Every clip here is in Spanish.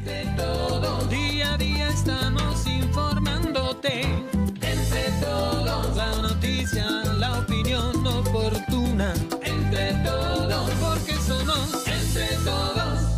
Entre todos, día a día estamos informándote. Entre todos, la noticia, la opinión oportuna. Entre todos, porque somos entre todos.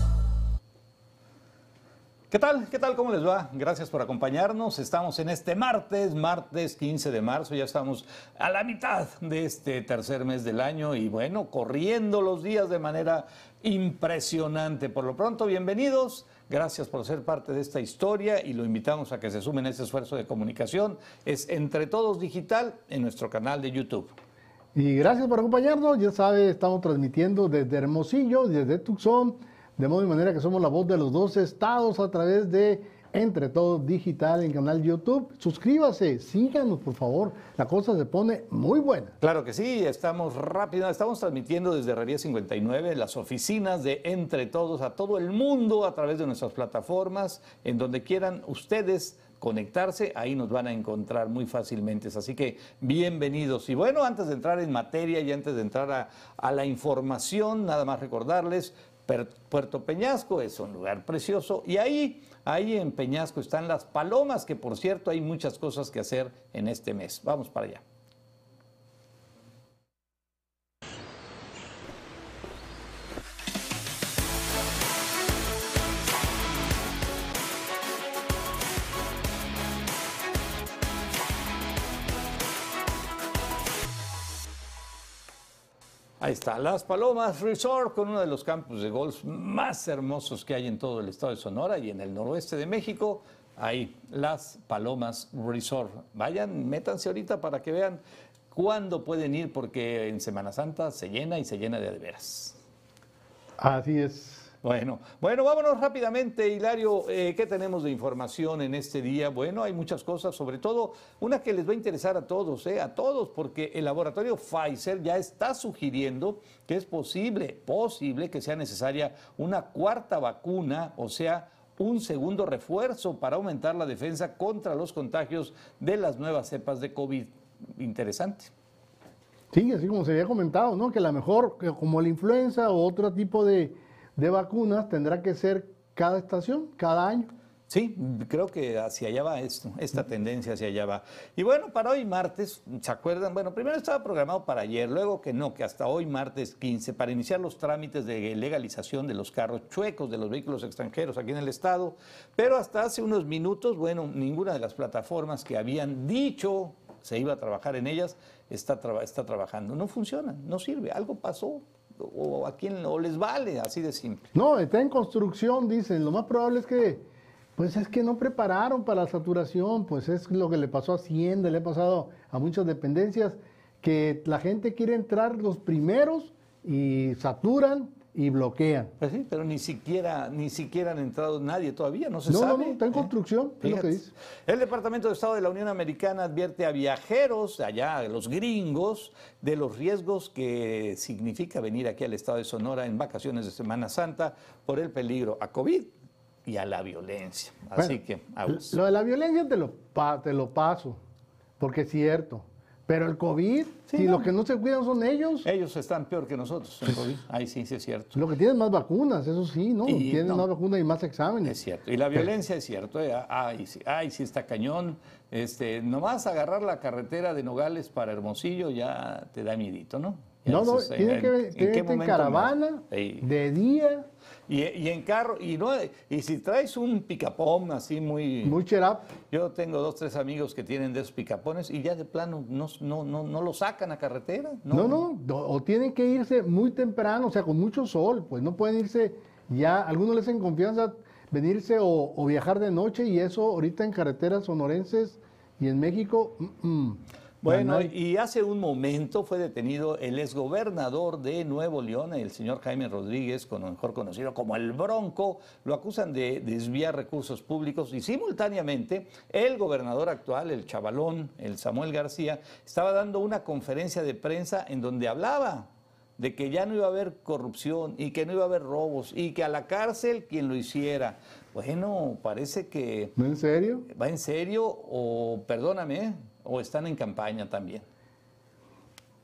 ¿Qué tal? ¿Qué tal? ¿Cómo les va? Gracias por acompañarnos. Estamos en este martes, martes 15 de marzo. Ya estamos a la mitad de este tercer mes del año y bueno, corriendo los días de manera impresionante. Por lo pronto, bienvenidos. Gracias por ser parte de esta historia y lo invitamos a que se sumen a este esfuerzo de comunicación. Es Entre Todos Digital en nuestro canal de YouTube. Y gracias por acompañarnos. Ya sabe, estamos transmitiendo desde Hermosillo, desde Tucson, de modo y manera que somos la voz de los dos estados a través de Entre Todos Digital en canal YouTube. Suscríbase, síganos por favor. La cosa se pone muy buena. Claro que sí, estamos rápido, estamos transmitiendo desde Herrería 59 las oficinas de Entre Todos a todo el mundo a través de nuestras plataformas, en donde quieran ustedes conectarse, ahí nos van a encontrar muy fácilmente. Así que bienvenidos. Y bueno, antes de entrar en materia y antes de entrar a, la información, nada más recordarles, Puerto Peñasco es un lugar precioso y ahí, ahí en Peñasco están las palomas, que por cierto hay muchas cosas que hacer en este mes. Vamos para allá. Ahí está, Las Palomas Resort, con uno de los campos de golf más hermosos que hay en todo el estado de Sonora y en el noroeste de México. Ahí, Las Palomas Resort. Vayan, métanse ahorita para que vean cuándo pueden ir, porque en Semana Santa se llena y se llena de veras. Así es. Bueno, bueno, vámonos rápidamente, Hilario. eh, ¿Qué tenemos de información en este día? Bueno, hay muchas cosas, sobre todo una que les va a interesar a todos, eh, a todos, porque el laboratorio Pfizer ya está sugiriendo que es posible, posible que sea necesaria una cuarta vacuna, o sea, un segundo refuerzo para aumentar la defensa contra los contagios de las nuevas cepas de COVID. Interesante. Sí, así como se había comentado, ¿no? Que la mejor, que como la influenza o otro tipo de, de vacunas, tendrá que ser cada estación, cada año. Sí, creo que hacia allá va esto, esta tendencia hacia allá va. Y bueno, para hoy martes, ¿se acuerdan? Bueno, primero estaba programado para ayer, luego que no, que hasta hoy martes 15, para iniciar los trámites de legalización de los carros chuecos, de los vehículos extranjeros aquí en el estado, pero hasta hace unos minutos, bueno, ninguna de las plataformas que habían dicho se iba a trabajar en ellas está, está trabajando. No funciona, no sirve, algo pasó, o a quién o les vale, así de simple. No, está en construcción, dicen. Lo más probable es que, pues es que no prepararon para la saturación, pues es lo que le pasó a Hacienda, le ha pasado a muchas dependencias, que la gente quiere entrar los primeros y saturan y bloquean. Pues sí, pero ni siquiera, ni siquiera han entrado nadie todavía, no se No, no, sabe. no, está en ¿eh? construcción, es lo que dice. El Departamento de Estado de la Unión Americana advierte a viajeros allá, a los gringos, de los riesgos que significa venir aquí al estado de Sonora en vacaciones de Semana Santa por el peligro a COVID y a la violencia. Así Bueno, que, aguas. Lo de la violencia te lo, te lo paso, porque es cierto. Pero el COVID, Sí, si no. los que no se cuidan son ellos, Ellos están peor que nosotros en COVID. Ahí sí, sí es cierto. lo que tienen más vacunas, eso sí, ¿no? Y tienen no. más vacunas y más exámenes. Es cierto. Y la violencia es cierto. eh, Ay, sí, ay, sí está cañón. Este, nomás agarrar la carretera de Nogales para Hermosillo ya te da miedito, ¿no? Ya No, no, ¿en- que, en en momento caravana, de día, Y, y en carro, y no, y si traes un picapón así muy, muy cherap. Yo tengo dos, tres amigos que tienen de esos picapones y ya de plano no, no, no, no lo sacan a carretera. No, no, no, o tienen que irse muy temprano, o sea, con mucho sol, pues no pueden irse ya, algunos les hacen confianza venirse o, o viajar de noche y eso ahorita en carreteras sonorenses y en México, mm, mm, Bueno, y hace un momento fue detenido el exgobernador de Nuevo León, el señor Jaime Rodríguez, con- mejor conocido como el Bronco. Lo acusan de desviar recursos públicos y simultáneamente el gobernador actual, el chavalón, el Samuel García, estaba dando una conferencia de prensa en donde hablaba de que ya no iba a haber corrupción y que no iba a haber robos y que a la cárcel quien lo hiciera. Bueno, parece que ¿no en serio? ¿Va en serio o, perdóname, o están en campaña también?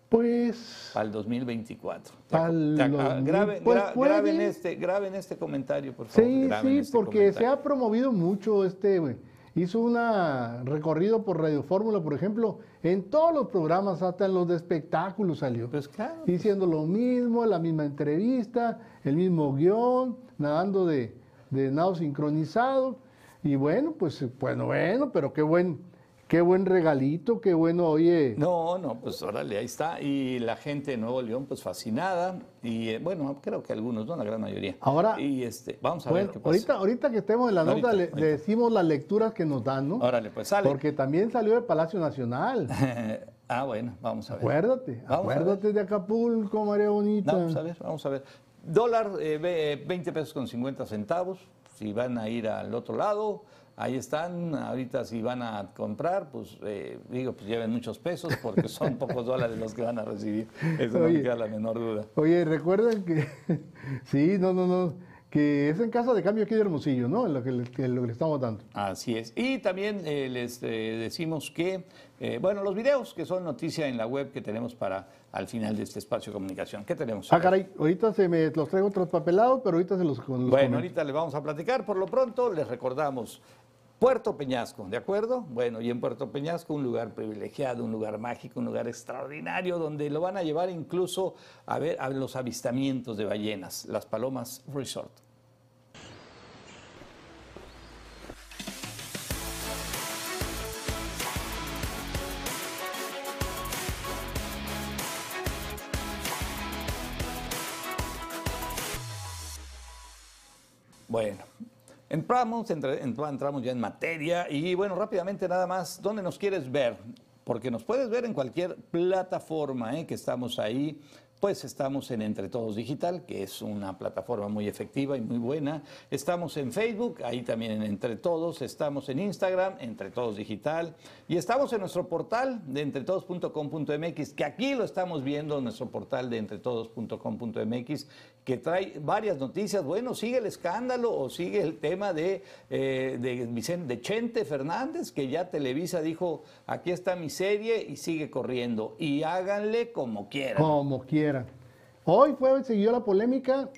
Pues Al 2024. Al Te 2000, graben, pues gra- puede. graben este, graben este comentario, por favor. sí, graben sí, este porque se ha promovido mucho este. Hizo un recorrido por Radio Fórmula, por ejemplo, en todos los programas, hasta en los de espectáculos salió. Pues claro. diciendo lo mismo, la misma entrevista, el mismo guion, nadando de, de nado sincronizado. Y bueno, pues bueno, bueno, pero qué buen, qué buen regalito, qué bueno, oye. No, no, pues órale, ahí está. Y la gente de Nuevo León, pues fascinada. Y eh, bueno, creo que algunos, no la gran mayoría. Ahora- Y este, vamos a bueno, ver qué pasa. ahorita, ahorita que estemos en la Ahorita, nota, le, ahorita. le decimos las lecturas que nos dan, ¿no? Órale, pues sale. Porque también salió de Palacio Nacional. ah, bueno, vamos a ver. Acuérdate, Vamos acuérdate de Acapulco, María Bonita. Vamos a ver, vamos a ver. Dólar, eh, ve- 20 pesos con 50 centavos. Si van a ir al otro lado, ahí están. Ahorita si van a comprar, pues eh, digo, pues lleven muchos pesos porque son pocos dólares los que van a recibir. Eso no Oye. me queda la menor duda. Oye, recuerden que, sí, no, no, no, que es en casa de cambio aquí de Hermosillo, ¿no? Lo que le, lo que le estamos dando. Así es. Y también eh, les eh, decimos que, bueno, los videos que son noticia en la web que tenemos para al final de este espacio de comunicación. ¿Qué tenemos? Ah, caray, ahorita se me los traigo traspapelados, pero ahorita se los, los Bueno, comento. ahorita les vamos a platicar. Por lo pronto, les recordamos Puerto Peñasco, ¿de acuerdo? Bueno, y en Puerto Peñasco un lugar privilegiado, un lugar mágico, un lugar extraordinario, donde lo van a llevar incluso a ver a los avistamientos de ballenas, las Palomas Resort. Bueno, entramos, entre- entra- entramos ya en materia y bueno, rápidamente nada más, ¿dónde nos quieres ver? Porque nos puedes ver en cualquier plataforma ¿eh? que estamos ahí. Pues estamos en Entre Todos Digital, que es una plataforma muy efectiva y muy buena. Estamos en Facebook, ahí también en Entre Todos. Estamos en Instagram, Entre Todos Digital. Y estamos en nuestro portal de entretodos.com.mx, que aquí lo estamos viendo, nuestro portal de entretodos.com.mx, que trae varias noticias. Bueno, sigue el escándalo o sigue el tema de, eh, de, Vicente, de Chente Fernández, que ya Televisa dijo, aquí está mi serie y sigue corriendo. Y háganle como quieran. Como quieran. Hoy fue, siguió la polémica.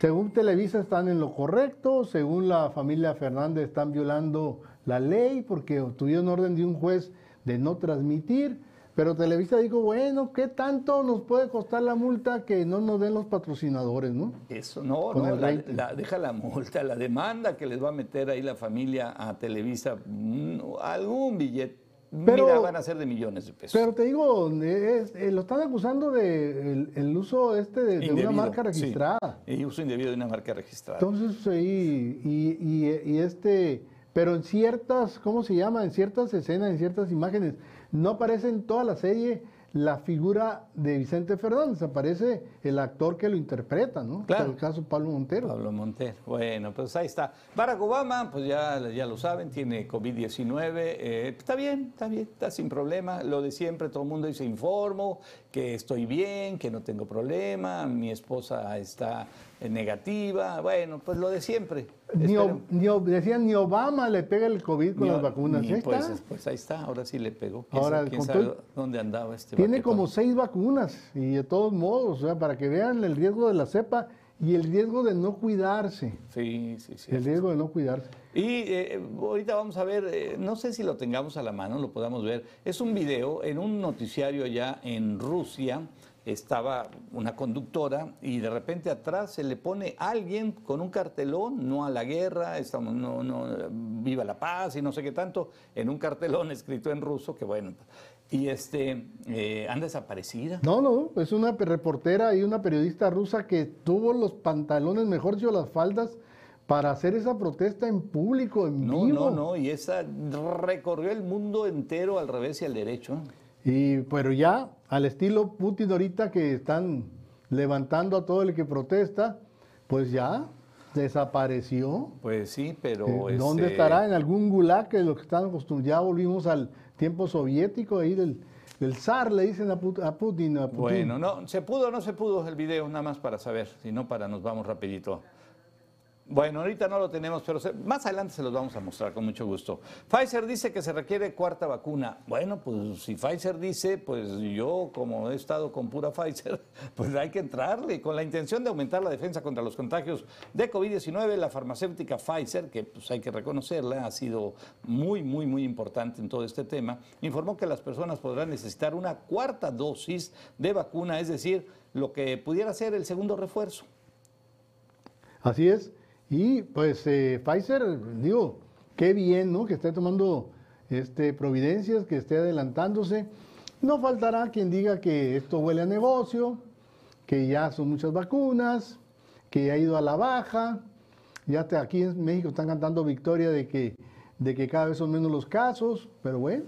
Según Televisa están en lo correcto, según la familia Fernández están violando la ley porque obtuvieron orden de un juez de no transmitir. Pero Televisa dijo, bueno, ¿qué tanto nos puede costar la multa que no nos den los patrocinadores, no? Eso, no, Con no, el la- rating. la- deja la multa, la demanda que les va a meter ahí la familia a Televisa, mm, algún billete. Pero- Mira, van a ser de millones de pesos. Pero te digo, es- eh, lo están acusando de el, el uso este de, de una marca sí. registrada. Y uso indebido de una marca registrada. Entonces, ahí, y, y- y este, pero en ciertas, ¿cómo se llama? En ciertas escenas, en ciertas imágenes, no aparece en toda la serie la figura de Vicente Fernández, aparece el actor que lo interpreta, ¿no? Claro. En el caso Pablo Montero. Pablo Montero. Bueno, pues ahí está. Barack Obama, pues ya, ya lo saben, tiene COVID-19. eh, está bien, está bien, está sin problema. Lo de siempre, todo el mundo dice, informo que estoy bien, que no tengo problema, mi esposa está negativa. Bueno, pues lo de siempre. Ni, O- ni decían, ni Obama le pega el COVID con Ni- las vacunas. ni- Ahí pues, está. pues ahí está, ahora sí le pegó. ¿Quién Ahora, sabe, quién sabe todo- dónde andaba este Tiene como seis vacunas y de todos modos, o sea, para que vean el riesgo de la cepa y el riesgo de no cuidarse. Sí, sí, sí. El riesgo de no cuidarse. Y eh, ahorita vamos a ver, eh, no sé si lo tengamos a la mano, lo podamos ver. Es un video en un noticiario allá en Rusia. Estaba una conductora y de repente atrás se le pone alguien con un cartelón, no a la guerra, estamos, no, no, viva la paz y no sé qué tanto, en un cartelón escrito en ruso, que bueno. Y este, eh, anda desaparecida. No, no, es una reportera y una periodista rusa que tuvo los pantalones, mejor dicho, las faldas, para hacer esa protesta en público, en No, vivo. no, no, y esa recorrió el mundo entero al revés y al derecho. Y pero ya, al estilo Putin ahorita que están levantando a todo el que protesta, pues ya desapareció. Pues sí, pero... Eh, ¿Dónde este, estará? En algún gulag que lo que están acostumbrados. Ya volvimos al tiempo soviético ahí del, del zar, le dicen a, Put- a Putin. a Putin. Bueno, no, ¿se pudo o no se pudo el video? Nada más para saber, si no, para nos vamos rapidito. Bueno, ahorita no lo tenemos, pero más adelante se los vamos a mostrar con mucho gusto. Pfizer dice que se requiere cuarta vacuna. Bueno, pues si Pfizer dice, pues yo como he estado con pura Pfizer, pues hay que entrarle. Con la intención de aumentar la defensa contra los contagios de COVID-19, la farmacéutica Pfizer, que pues hay que reconocerla, ha sido muy, muy, muy importante en todo este tema, informó que las personas podrán necesitar una cuarta dosis de vacuna, es decir, lo que pudiera ser el segundo refuerzo. Así es. Y pues eh, Pfizer, digo, qué bien, ¿no? Que esté tomando este, providencias, que esté adelantándose. No faltará quien diga que esto huele a negocio, que ya son muchas vacunas, que ya ha ido a la baja. Ya aquí en México están cantando victoria de que, de que cada vez son menos los casos, pero bueno.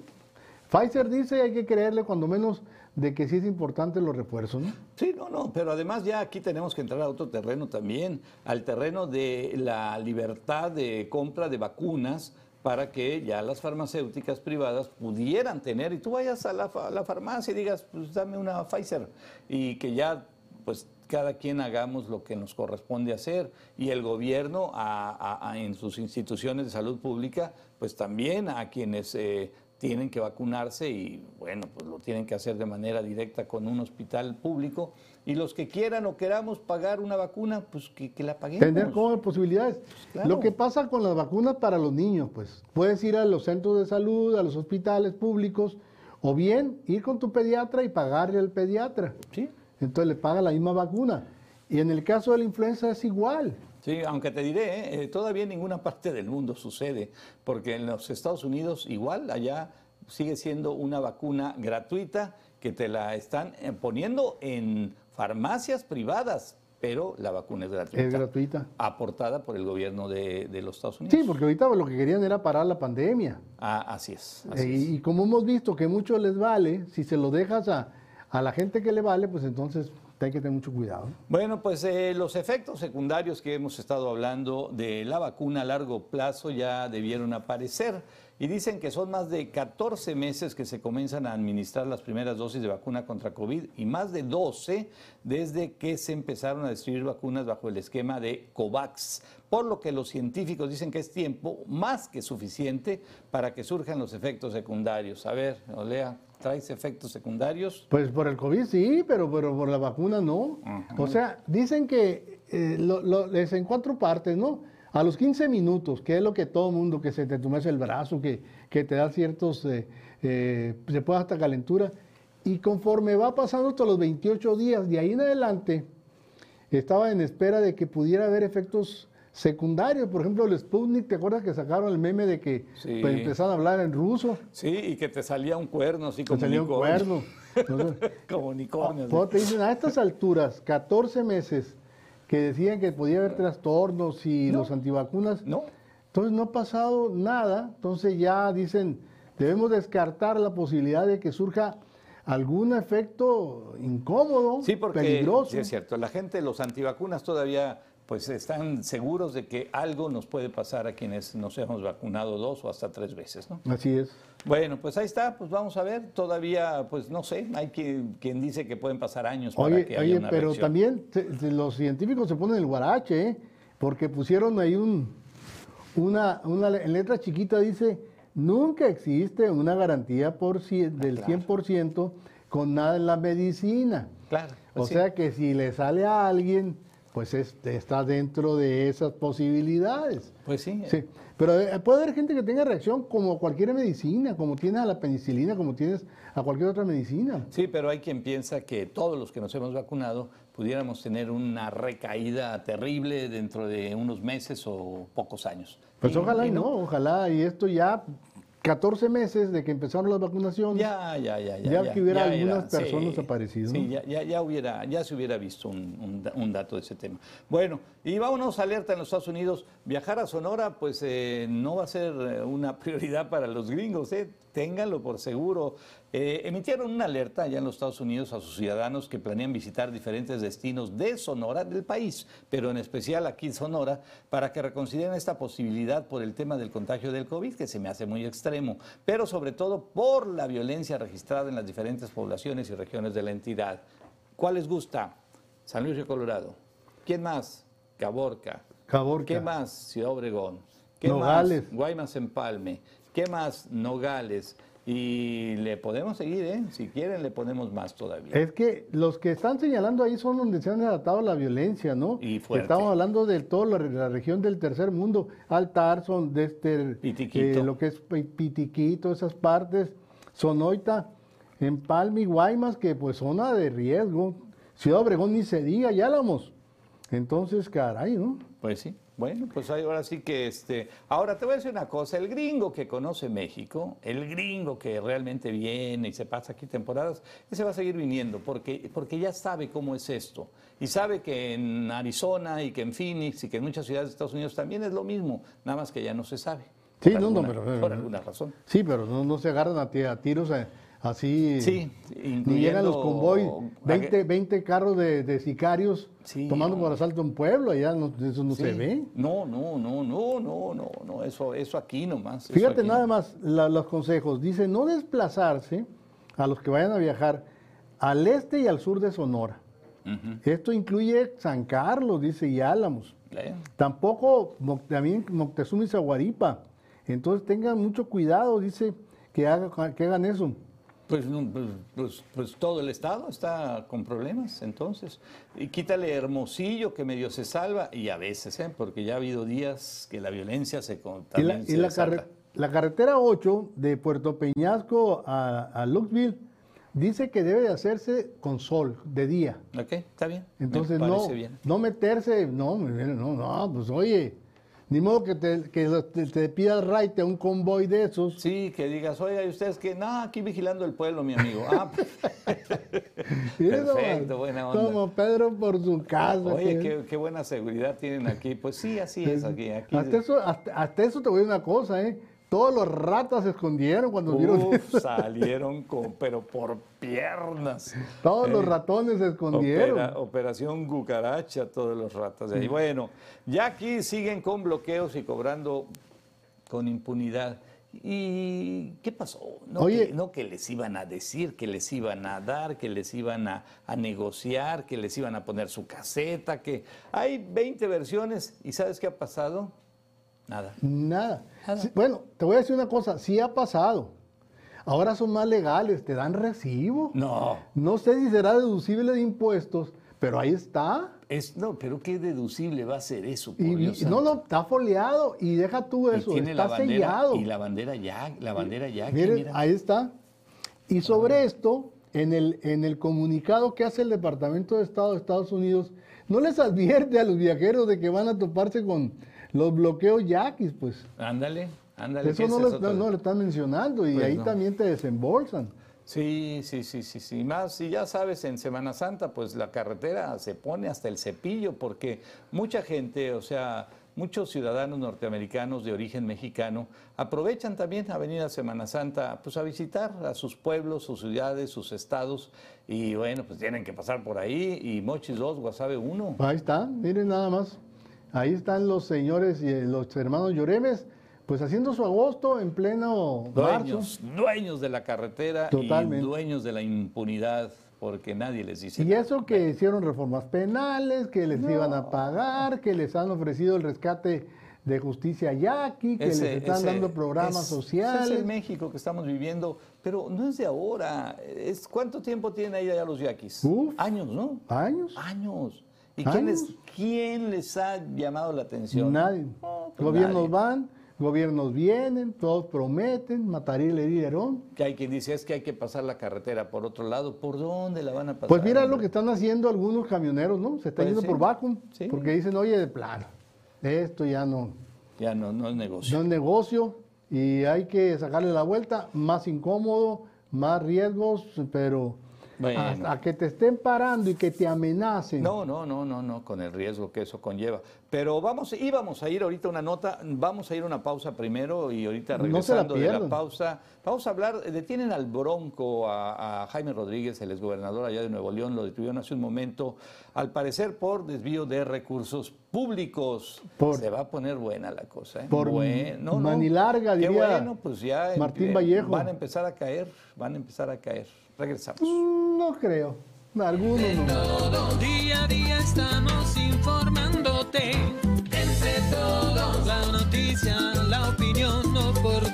Pfizer dice hay que creerle cuando menos de que sí es importante los refuerzos, ¿no? Sí, no, no, pero además ya aquí tenemos que entrar a otro terreno también, al terreno de la libertad de compra de vacunas para que ya las farmacéuticas privadas pudieran tener, y tú vayas a la, farmacia y digas, pues dame una Pfizer, y que ya, pues cada quien hagamos lo que nos corresponde hacer, y el gobierno a- a- a- en sus instituciones de salud pública, pues también a quienes... eh, tienen que vacunarse y bueno, pues lo tienen que hacer de manera directa con un hospital público y los que quieran o queramos pagar una vacuna, pues que, que la paguemos. Tener como posibilidades. claro. Lo que pasa con las vacunas para los niños, pues puedes ir a los centros de salud, a los hospitales públicos, o bien ir con tu pediatra y pagarle al pediatra. Sí, Entonces le paga la misma vacuna. Y en el caso de la influenza es igual. Sí, aunque te diré, ¿eh? Eh, todavía en ninguna parte del mundo sucede, porque en los Estados Unidos igual, allá sigue siendo una vacuna gratuita que te la están eh, poniendo en farmacias privadas, pero la vacuna es gratuita. Es gratuita. Aportada por el gobierno de, de los Estados Unidos. Sí, porque ahorita lo que querían era parar la pandemia. Ah, así es. Eh, es. y, y como hemos visto que mucho les vale, si se lo dejas a, a la gente que le vale, pues entonces hay que tener mucho cuidado. ¿no? Bueno, pues eh, los efectos secundarios que hemos estado hablando de la vacuna a largo plazo ya debieron aparecer y dicen que son más de 14 meses que se comienzan a administrar las primeras dosis de vacuna contra COVID y más de 12 desde que se empezaron a distribuir vacunas bajo el esquema de COVAX, por lo que los científicos dicen que es tiempo más que suficiente para que surjan los efectos secundarios. A ver, Olea, ¿traes efectos secundarios? Pues por el COVID sí, pero, pero por la vacuna no. O sea, dicen que eh, lo- lo- es en cuatro partes, ¿no? A los 15 minutos, que es lo que todo mundo, que se te tumece el brazo, que, que te da ciertos, eh, eh, se puede hasta calentura. Y conforme va pasando hasta los 28 días, de ahí en adelante, estaba en espera de que pudiera haber efectos secundarios. Por ejemplo, el Sputnik, ¿te acuerdas que sacaron el meme de que Sí. pues, empezaron a hablar en ruso? Sí, y que te salía un cuerno así como salía un cuerno. Entonces, como unicornio. Cuando te dicen a estas alturas, 14 meses, que decían que podía haber trastornos y los antivacunas, No, entonces no ha pasado nada, entonces ya dicen, debemos descartar la posibilidad de que surja algún efecto incómodo, sí, porque peligroso. sí es cierto, la gente, los antivacunas todavía pues están seguros de que algo nos puede pasar a quienes nos hemos vacunado dos o hasta tres veces, ¿no? Así es. Bueno, pues ahí está, pues vamos a ver, todavía, pues no sé, hay quien, quien dice que pueden pasar años para Oye, que haya oye una pero reacción. también los científicos se ponen el guarache, ¿eh? porque pusieron ahí un, una, una letra chiquita dice, nunca existe una garantía por cien- del claro. 100% con nada en la medicina. Claro, O pues sí. sea que si le sale a alguien, pues es- está dentro de esas posibilidades. Pues sí, Sí, pero eh, puede haber gente que tenga reacción como cualquier medicina, como tienes a la penicilina, como tienes a cualquier otra medicina. Sí, pero hay quien piensa que todos los que nos hemos vacunado pudiéramos tener una recaída terrible dentro de unos meses o pocos años. Pues Y- ojalá y y no, ojalá y esto ya 14 meses de que empezaron las vacunaciones. Ya, ya, ya, ya. Ya que hubiera algunas sí, personas aparecido, Sí, ¿no? ya, ya, ya hubiera, ya se hubiera visto un, un un dato de ese tema. Bueno, y vámonos alerta en los Estados Unidos. Viajar a Sonora, pues eh, no va a ser eh, una prioridad para los gringos, ¿eh? Ténganlo por seguro. Eh, emitieron una alerta allá en los Estados Unidos a sus ciudadanos que planean visitar diferentes destinos de Sonora, del país, pero en especial aquí en Sonora, para que reconsideren esta posibilidad por el tema del contagio del COVID, que se me hace muy extremo, pero sobre todo por la violencia registrada en las diferentes poblaciones y regiones de la entidad. ¿Cuál les gusta? San Luis Río Colorado. ¿Quién más? Caborca, Caborca. ¿Qué más? Ciudad Obregón. ¿Qué Nogales. más? Guaymas Empalme. ¿Qué más? Nogales. Y le podemos seguir, ¿eh? Si quieren, le ponemos más todavía. Es que los que están señalando ahí son donde se han adaptado la violencia, ¿no? Y fuerte. Estamos hablando de toda la, la región del tercer mundo, Altar, son de este, Pitiquito. eh, lo que es Pi- Pitiquito, esas partes, Sonoita, Empalme y Guaymas, que pues zona de riesgo. Ciudad Obregón ni se diga, ya Álamos. Entonces, caray, ¿no? Pues sí. Bueno, pues ahora sí que este. Ahora te voy a decir una cosa: el gringo que conoce México, el gringo que realmente viene y se pasa aquí temporadas, ese va a seguir viniendo porque, porque ya sabe cómo es esto. Y sabe que en Arizona y que en Phoenix y que en muchas ciudades de Estados Unidos también es lo mismo, nada más que ya no se sabe. Sí, Por no, no, pero- Por alguna razón. Sí, pero no, no se agarran a, a tiros eh, así. Sí, Ni llegan los convoys, 20, 20 carros de, de sicarios Sí, tomando no. por asalto un pueblo, allá no- eso no se ve. No, no, no, no, no, no, no, eso, eso aquí nomás. Fíjate aquí nada nomás. más la- los consejos. Dice no desplazarse a los que vayan a viajar al este y al sur de Sonora. Esto incluye San Carlos, dice, y Álamos. ¿Eh? Tampoco también Moctezuma y Zaguaripa. Entonces tengan mucho cuidado, dice, que, haga- que hagan eso. Pues, pues, pues- pues todo el estado está con problemas, entonces. Y quítale Hermosillo, que medio se salva, y a veces, ¿eh? porque ya ha habido días que la violencia se Y la, y la carre- la carretera 8 de Puerto Peñasco a, a Luxville dice que debe de hacerse con sol, de día. Ok, está bien. me Entonces no, bien. no meterse, no, no, no, pues oye, ni modo que te, que te, te pidas raite a un convoy de esos. Sí, que digas, oiga, y ustedes que, no, aquí vigilando el pueblo, mi amigo. Ah, eso, perfecto, buena onda. Como Pedro por su casa. Oye, que- qué, qué buena seguridad tienen aquí. Pues sí, así es aquí. aquí Hasta eso, hasta, hasta eso te voy a decir una cosa, ¿eh? Todos los ratas se escondieron cuando vieron eso. salieron con, pero por piernas. Todos los Eh, ratones se escondieron. Opera- operación cucaracha, todos los ratas ahí. Bueno, ya aquí siguen con bloqueos y cobrando con impunidad. ¿Y qué pasó? No, Oye. que, no que les iban a decir, que les iban a dar, que les iban a, a negociar, que les iban a poner su caseta, que hay 20 versiones y ¿sabes qué ha pasado? Nada. Nada. Nada. Sí, bueno, te voy a decir una cosa, sí ha pasado. Ahora son más legales, te dan recibo. No. No sé si será deducible de impuestos, pero ahí está. Es, no, pero qué deducible va a ser eso, por Y, Dios no, no, está foliado y deja tú eso, tiene está la bandera, sellado. Y la bandera ya, la bandera ya. Miren, mira. ahí está. Y sobre esto, en el, en el comunicado que hace el Departamento de Estado de Estados Unidos, no les advierte a los viajeros de que van a toparse con los bloqueos yaquis, pues. Ándale, ándale. Eso no lo, es otro- no, no lo están mencionando y Pues ahí también te desembolsan. Sí, sí, sí, sí, sí. Más, si ya sabes, en Semana Santa, pues la carretera se pone hasta el cepillo, porque mucha gente, o sea, muchos ciudadanos norteamericanos de origen mexicano aprovechan también a venir a Semana Santa, pues a visitar a sus pueblos, sus ciudades, sus estados, y bueno, pues tienen que pasar por ahí, y Mochis 2, Guasave 1. Ahí está, miren nada más. Ahí están los señores y eh, los hermanos Lloremes, pues haciendo su agosto en pleno marzo. Dueños, dueños de la carretera Totalmente. y dueños de la impunidad, porque nadie les dice Y eso que hicieron reformas penales, que les iban a pagar, que les han ofrecido el rescate de justicia yaqui, que Ese- les están ese- dando programas es- sociales. ese es el México que estamos viviendo, pero no es de ahora. Es, ¿Cuánto tiempo tienen ahí allá los yaquis? Uf. Años, ¿no? ¿Años? Años. ¿Y quién les, quién les ha llamado la atención? Nadie. Pues Gobiernos nadie. van, gobiernos vienen, todos prometen, matar y herirón. Que hay quien dice es que hay que pasar la carretera por otro lado. ¿Por dónde la van a pasar? Pues mira lo que están haciendo algunos camioneros, ¿no? Se están Pues yendo por vacuum, Sí. porque dicen, oye, de plano, esto ya no, Ya no, no es negocio. no es negocio y hay que sacarle la vuelta, más incómodo, más riesgos, pero Bueno. hasta que te estén parando y que te amenacen. No, no, no, no, no, con el riesgo que eso conlleva. Pero vamos, íbamos a ir ahorita una nota, vamos a ir a una pausa primero y ahorita No se la regresando de la pausa, vamos a hablar, detienen al Bronco, a, a Jaime Rodríguez, el exgobernador allá de Nuevo León, lo detuvieron hace un momento, al parecer por desvío de recursos públicos. Por- Se va a poner buena la cosa, ¿eh? Por Bueno, no, no. manilarga, Qué diría bueno, pues ya Martín eh, Vallejo. van a empezar a caer, van a empezar a caer. Regresamos. No creo, algunos no. Todo día a día estamos informándote. Entre todos. La noticia, la opinión oportuna.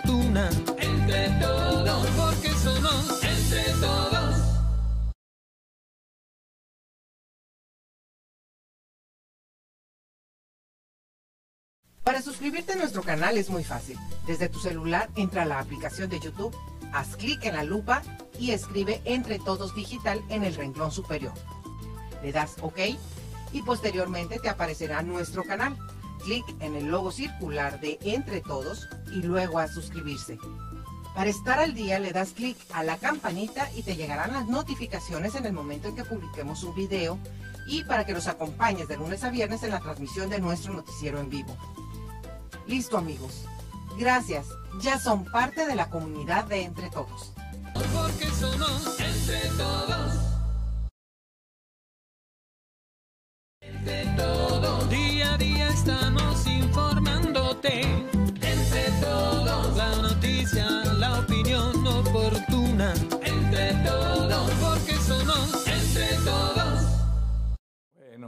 Para suscribirte a nuestro canal es muy fácil. Desde tu celular entra a la aplicación de YouTube, haz clic en la lupa y escribe Entre Todos Digital en el renglón superior. Le das OK y posteriormente te aparecerá nuestro canal. Clic en el logo circular de Entre Todos y luego a suscribirse. Para estar al día le das clic a la campanita y te llegarán las notificaciones en el momento en que publiquemos un video y para que nos acompañes de lunes a viernes en la transmisión de nuestro noticiero en vivo. Listo amigos. Gracias. Ya son parte de la comunidad de Entre Todos. Porque somos entre todos. Entre todos. Día a día estamos informándote.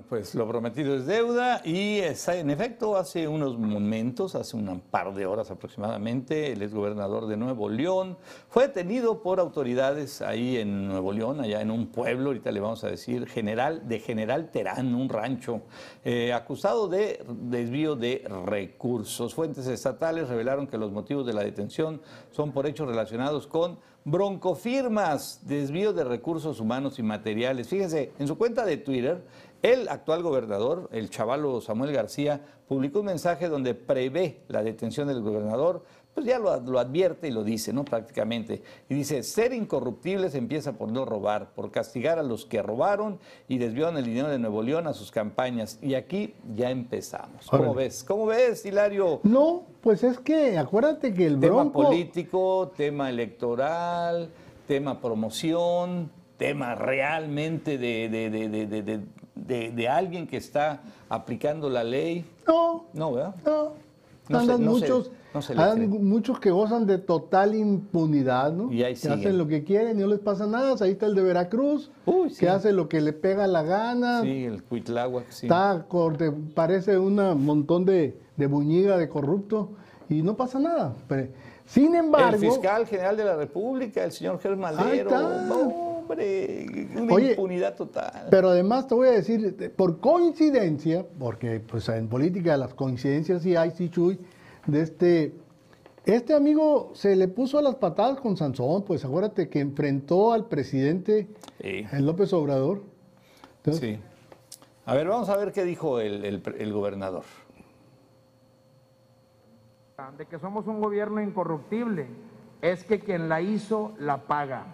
Pues lo prometido es deuda y es- en efecto hace unos momentos, hace un par de horas aproximadamente, el exgobernador de Nuevo León fue detenido por autoridades ahí en Nuevo León, allá en un pueblo, ahorita le vamos a decir, general de General Terán, un rancho, eh, acusado de desvío de recursos. Fuentes estatales revelaron que los motivos de la detención son por hechos relacionados con broncofirmas, desvío de recursos humanos y materiales. Fíjense, en su cuenta de Twitter, el actual gobernador, el chavalo Samuel García, publicó un mensaje donde prevé la detención del gobernador, pues ya lo, lo advierte y lo dice, ¿no? Prácticamente. Y dice, ser incorruptibles empieza por no robar, por castigar a los que robaron y desviaron el dinero de Nuevo León a sus campañas. Y aquí ya empezamos. ¿Cómo ves? ¿Cómo ves, Hilario? No, pues es que acuérdate que el Tema Bronco... político, tema electoral, tema promoción, tema realmente de, de, de, de, de- de- alguien que está aplicando la ley. No, No, ¿verdad? no. No se- Andan no se- muchos, no se le andan muchos que gozan de total impunidad, ¿no? Y ahí que hacen lo que quieren y no les pasa nada. Ahí está el de Veracruz, Uy, sí. que hace lo que le pega la gana. Sí, el Cuitláhuac, sí. Está, parece un montón de, de buñiga, de corrupto, y no pasa nada. Pero, sin embargo, El fiscal general de la República, el señor Germán Ahí Madero. está. Hombre, una Oye, impunidad total. pero además te voy a decir, por coincidencia, porque pues en política las coincidencias sí hay, sí, chuy, de este, este amigo se le puso a las patadas con Sansón, pues acuérdate que enfrentó al presidente Sí. López Obrador. Entonces, Sí. A ver, vamos a ver qué dijo el, el- el gobernador. de que somos un gobierno incorruptible es que quien la hizo la paga.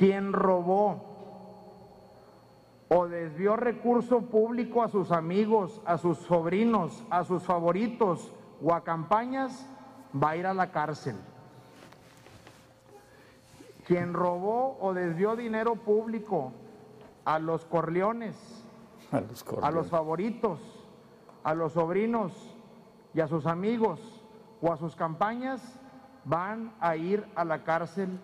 Quien robó o desvió recurso público a sus amigos, a sus sobrinos, a sus favoritos o a campañas, va a ir a la cárcel. Quien robó o desvió dinero público a los corleones, A los a correos. los favoritos, a los sobrinos y a sus amigos o a sus campañas van a ir a la cárcel.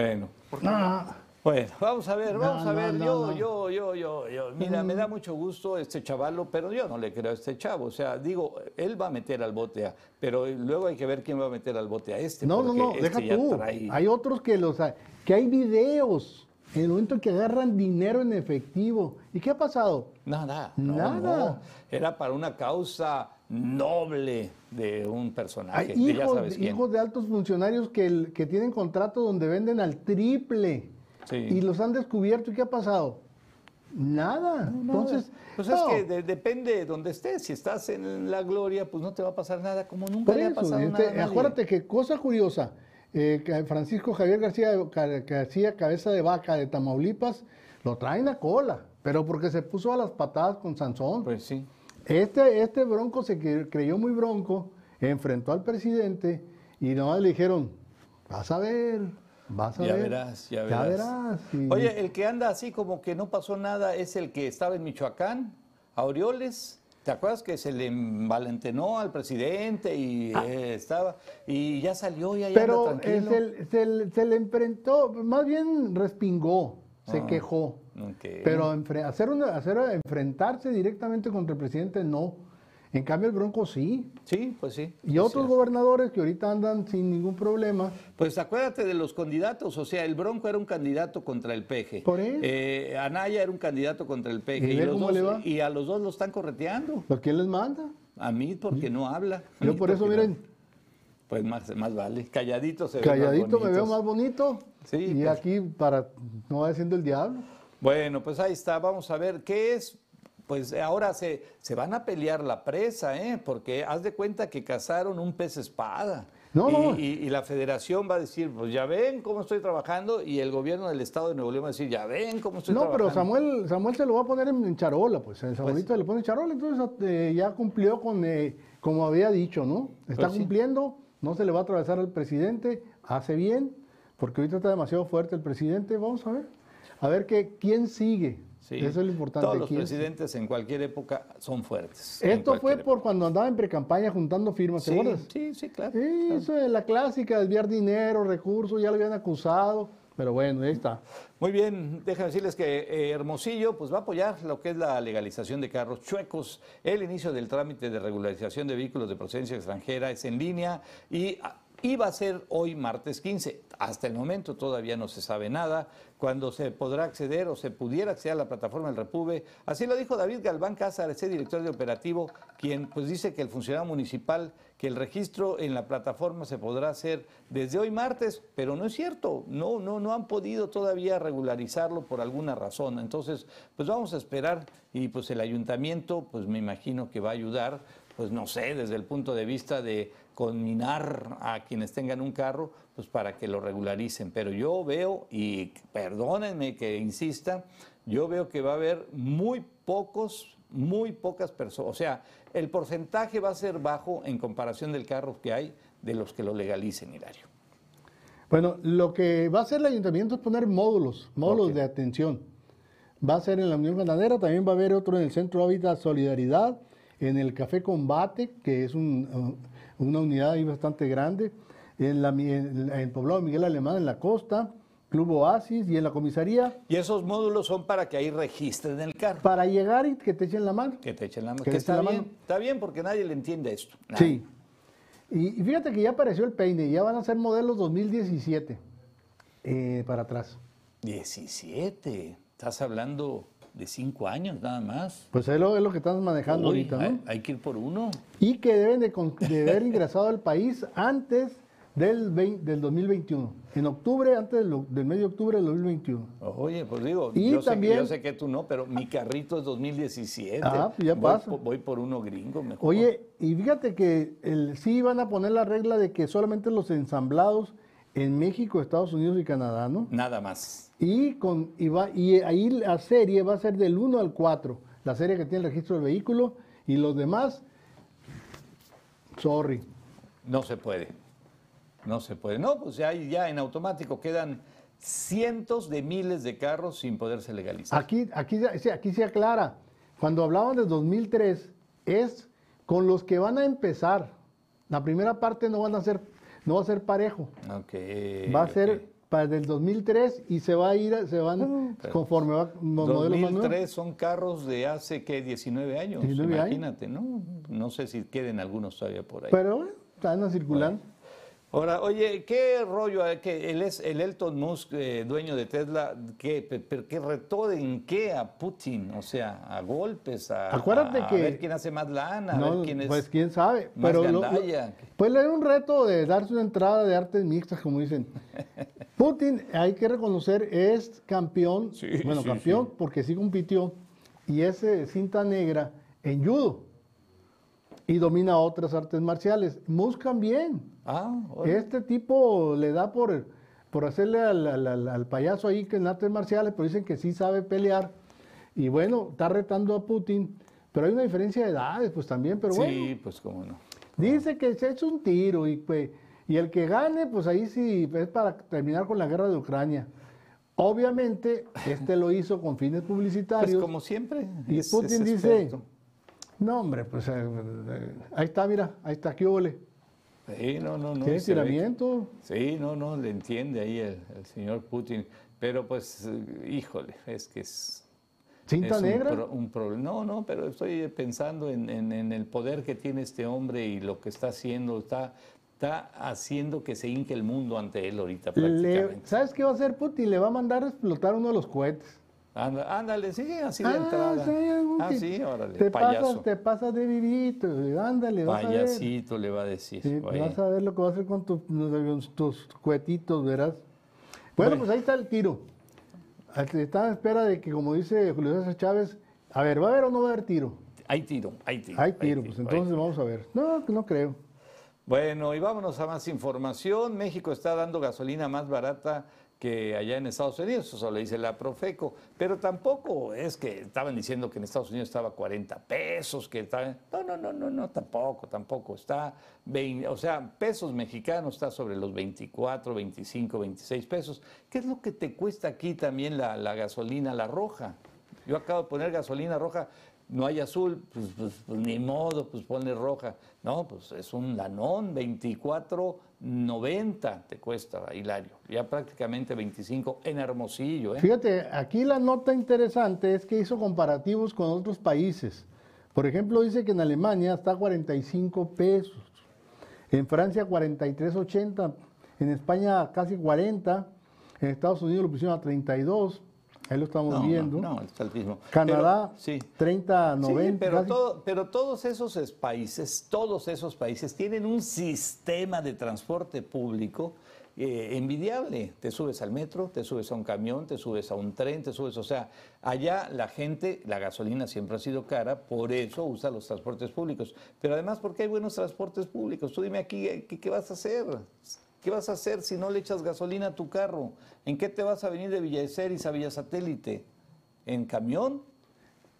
Bueno. no, Bueno, vamos a ver, vamos No, a ver. no, yo, no. yo, yo, yo, yo. Mira, me da mucho gusto este chavalo, pero yo no le creo a este chavo. O sea, digo, él va a meter al bote a, pero luego hay que ver quién va a meter al bote a este. no, no, no, este deja ya tú. trae- Hay otros que los que hay videos en el momento que agarran dinero en efectivo. ¿Y qué ha pasado? Nada, no, Nada. no. Era para una causa noble de un personaje. Hay de ya hijos, sabes quién. hijos de altos funcionarios que, el- que tienen contratos donde venden al triple Sí. y los han descubierto. ¿Y qué ha pasado? Nada. Entonces, Pues no, es que de- depende de donde estés. Si estás en la gloria, pues no te va a pasar nada como nunca por le ha eso, pasado este, nada acuérdate que cosa curiosa, eh, Francisco Javier García, García Cabeza de Vaca de Tamaulipas, lo traen a cola, pero porque se puso a las patadas con Sansón. Pues sí. Este, este bronco se cre- creyó muy bronco, enfrentó al presidente y nomás le dijeron, vas a ver, vas a Ya ver. verás, ya verás. y- Oye, el que anda así como que no pasó nada es el que estaba en Michoacán, Aureoles. ¿Te acuerdas que se le envalentenó al presidente y eh, estaba y ya salió y ahí pero anda eh, tranquilo? se, se le enfrentó, más bien respingó. Se Ah. quejó. Pero hacer una, hacer enfrentarse directamente contra el presidente no. En cambio el Bronco sí. Sí, pues sí. Y otros gobernadores que ahorita andan sin ningún problema. Pues acuérdate de los candidatos, o sea, el Bronco era un candidato contra el peje. Por eso. Eh, Anaya era un candidato contra el peje. ¿Y ve los cómo dos- le va? y a los dos lo están correteando. ¿Por quién les manda? A mí porque no habla. A Yo por eso, no- miren, Pues más, más vale. Calladito se ve más calladito me veo más bonito. Sí, y pues. aquí para no vaya siendo el diablo. Bueno, pues ahí está. Vamos a ver qué es. Pues ahora se, se van a pelear la presa, ¿eh? Porque haz de cuenta que cazaron un pez espada. No, y, no. y- y la federación va a decir, pues ya ven cómo estoy trabajando, y el gobierno del estado de Nuevo León va a decir, ya ven cómo estoy No, trabajando. pero Samuel, Samuel se lo va a poner en, en charola, pues. El Samuelito le pone charola, entonces eh, ya cumplió con, eh, como había dicho, ¿no? Está Pues sí. No se le va a atravesar al presidente, hace bien, porque ahorita está demasiado fuerte el presidente. Vamos a ver. A ver que, quién sigue. Sí. Eso es lo importante. Todos los quién presidentes en cualquier época son fuertes. Esto fue por cuando andaba en precampaña juntando firmas, ¿te Sí, acuerdas? sí, sí, claro. Sí, eso es la clásica, desviar dinero, recursos, ya lo habían acusado, pero bueno, ahí está. Muy bien, déjenme decirles que eh, Hermosillo pues, va a apoyar lo que es la legalización de carros chuecos. El inicio del trámite de regularización de vehículos de procedencia extranjera es en línea y ah, iba a ser hoy martes 15. Hasta el momento todavía no se sabe nada. Cuando se podrá acceder o se pudiera acceder a la plataforma del Repube. Así lo dijo David Galván Cázares, director de operativo, quien pues dice que el funcionario municipal, que el registro en la plataforma se podrá hacer desde hoy martes, pero no es cierto. No, no, no han podido todavía regularizarlo por alguna razón. Entonces, pues vamos a esperar y pues el ayuntamiento, pues me imagino que va a ayudar, pues no sé, desde el punto de vista de conminar a quienes tengan un carro, pues para que lo regularicen. Pero yo veo, y perdónenme que insista, yo veo que va a haber muy pocos, muy pocas personas. O sea, el porcentaje va a ser bajo en comparación del carro que hay de los que lo legalicen, Hilario. Bueno, lo que va a hacer el ayuntamiento es poner módulos, módulos de atención. Va a ser en la Unión Ganadera, también va a haber otro en el Centro Hábitat Solidaridad, en el Café Combate, que es un, uh, una unidad ahí bastante grande, en, la, en el poblado Miguel Alemán, en la costa, Club Oasis y en la comisaría, Y esos módulos son para que ahí registren el carro. para llegar y que te echen la mano. Que te echen la mano. Que Que está la bien, mano. está bien porque nadie le entiende esto. Nadie. Sí. Y, y fíjate que ya apareció el peine, ya van a ser modelos 2017 eh, para atrás. 17. Estás hablando de 5 años nada más. Pues es lo, es lo que estamos manejando Uy, ahorita, ¿no? hay, hay que ir por uno. y que deben de, de haber ingresado al país antes del, 20 del 2021. En octubre, antes del, del mes de octubre del 2021. Oye, pues digo, Y yo, sé, que- también- yo sé que tú no, pero mi carrito es 2017. Ah, pues ya voy, pasa. Voy por uno gringo mejor. Oye, y fíjate que el, sí van a poner la regla de que solamente los ensamblados en México, Estados Unidos y Canadá, ¿no? Nada más. Y, con, y, va, y ahí la serie va a ser del 1 al 4, la serie que tiene el registro del vehículo, y los demás, sorry. No se puede. No se puede. No, pues ya, ya en automático quedan cientos de miles de carros sin poderse legalizar. Aquí, aquí, se- aquí se aclara, cuando hablaban de 2003, es con los que van a empezar. La primera parte no van a ser, no va a ser parejo, Ok, va a ser para el 2003 y se va a ir, se van conforme va los modelos más nuevos. 2003 son carros de hace, ¿qué? 19 años. 19 años. Imagínate, ¿no? No sé si queden algunos todavía por ahí. Pero bueno, están circulando. Ahora, oye, ¿qué rollo? que él es el Elton Musk, eh, dueño de Tesla, ¿qué, pe- pero qué retó en qué a Putin? O sea, a golpes, a, Acuérdate a que- ver quién hace más lana, a No, ver quién es... pues quién sabe. más Pero lo- lo- pues le dio un reto de darse una entrada de artes mixtas, como dicen. Putin, hay que reconocer, es campeón, Sí, bueno, sí, campeón sí. porque sí compitió, y es cinta negra en judo. Y domina otras artes marciales. Musk también. Ah. Este tipo le da por, por hacerle al, al- al- al payaso ahí que en artes marciales, pero dicen que sí sabe pelear. Y bueno, está retando a Putin. Pero hay una diferencia de edades, pues también, pero bueno. sí, pues cómo no. Dice que se hecho un tiro y, pues, y el que gane, pues ahí sí es para terminar con la guerra de Ucrania. Obviamente, este lo hizo con fines Pues publicitarios. como siempre. y es- Putin es dice, no hombre, pues eh, eh, ahí está, mira, ahí está, qué óvole. Sí, no, no, no. Tiene estiramiento. Sí, no, no, le entiende ahí el, el señor Putin. Pero pues, eh, híjole, es que es... Cinta es un negra. pro- Un, problema. No, no, pero estoy pensando en, en- en el poder que tiene este hombre y lo que está haciendo. Está, está haciendo que se hinque el mundo ante él ahorita Le- prácticamente. ¿Sabes qué va a hacer Putin? Le va a mandar a explotar uno de los cohetes. Anda- ándale, sí, así de Ah, entrada. Ah, sí, órale, te payaso. pasas, te pasas de vivito, ándale, vas a ver. Payasito le va a decir. Sí, vas a ver lo que va a hacer con tus, tus cohetitos, verás. Bueno, Bueno. pues ahí está el tiro. Está en espera de que, como dice Julio César Chávez, a ver, ¿va a haber o no va a haber tiro? Hay tiro, hay tiro. Hay tiro, pues entonces vamos a ver. No, no creo. Bueno, y vámonos a más información. México está dando gasolina más barata que allá en Estados Unidos, eso le dice la Profeco, pero tampoco es que estaban diciendo que en Estados Unidos estaba 40 pesos, que estaba... No, no, no, no, no, tampoco, tampoco. Está, 20 o sea, pesos mexicanos está sobre los 24, 25, 26 pesos. ¿Qué es lo que te cuesta aquí también la, la gasolina, la roja? Yo acabo de poner gasolina roja, no hay azul, pues, pues, pues, ni modo, pues ponle roja. No, pues es un lanón, 24.90 te cuesta, Hilario. Ya prácticamente 25 en Hermosillo, ¿eh? Fíjate, aquí la nota interesante es que hizo comparativos con otros países. Por ejemplo, dice que en Alemania está a 45 pesos, en Francia 43.80, en España casi 40, en Estados Unidos lo pusieron a 32, ahí lo estamos No, no, viendo. No, está el mismo. Canadá, Pero, sí. 30, Sí, 90. pero, casi. todo- pero todos esos es- países, todos esos países tienen un sistema de transporte público eh, envidiable. Te subes al metro, te subes a un camión, te subes a un tren, te subes, o sea, allá la gente, la gasolina siempre ha sido cara, por eso usa los transportes públicos. Pero además, porque hay buenos transportes públicos? Tú dime aquí, eh, ¿qué, qué vas a hacer? ¿Qué vas a hacer si no le echas gasolina a tu carro? ¿En qué te vas a venir de Villa Ceres a Villa Satélite? ¿En camión?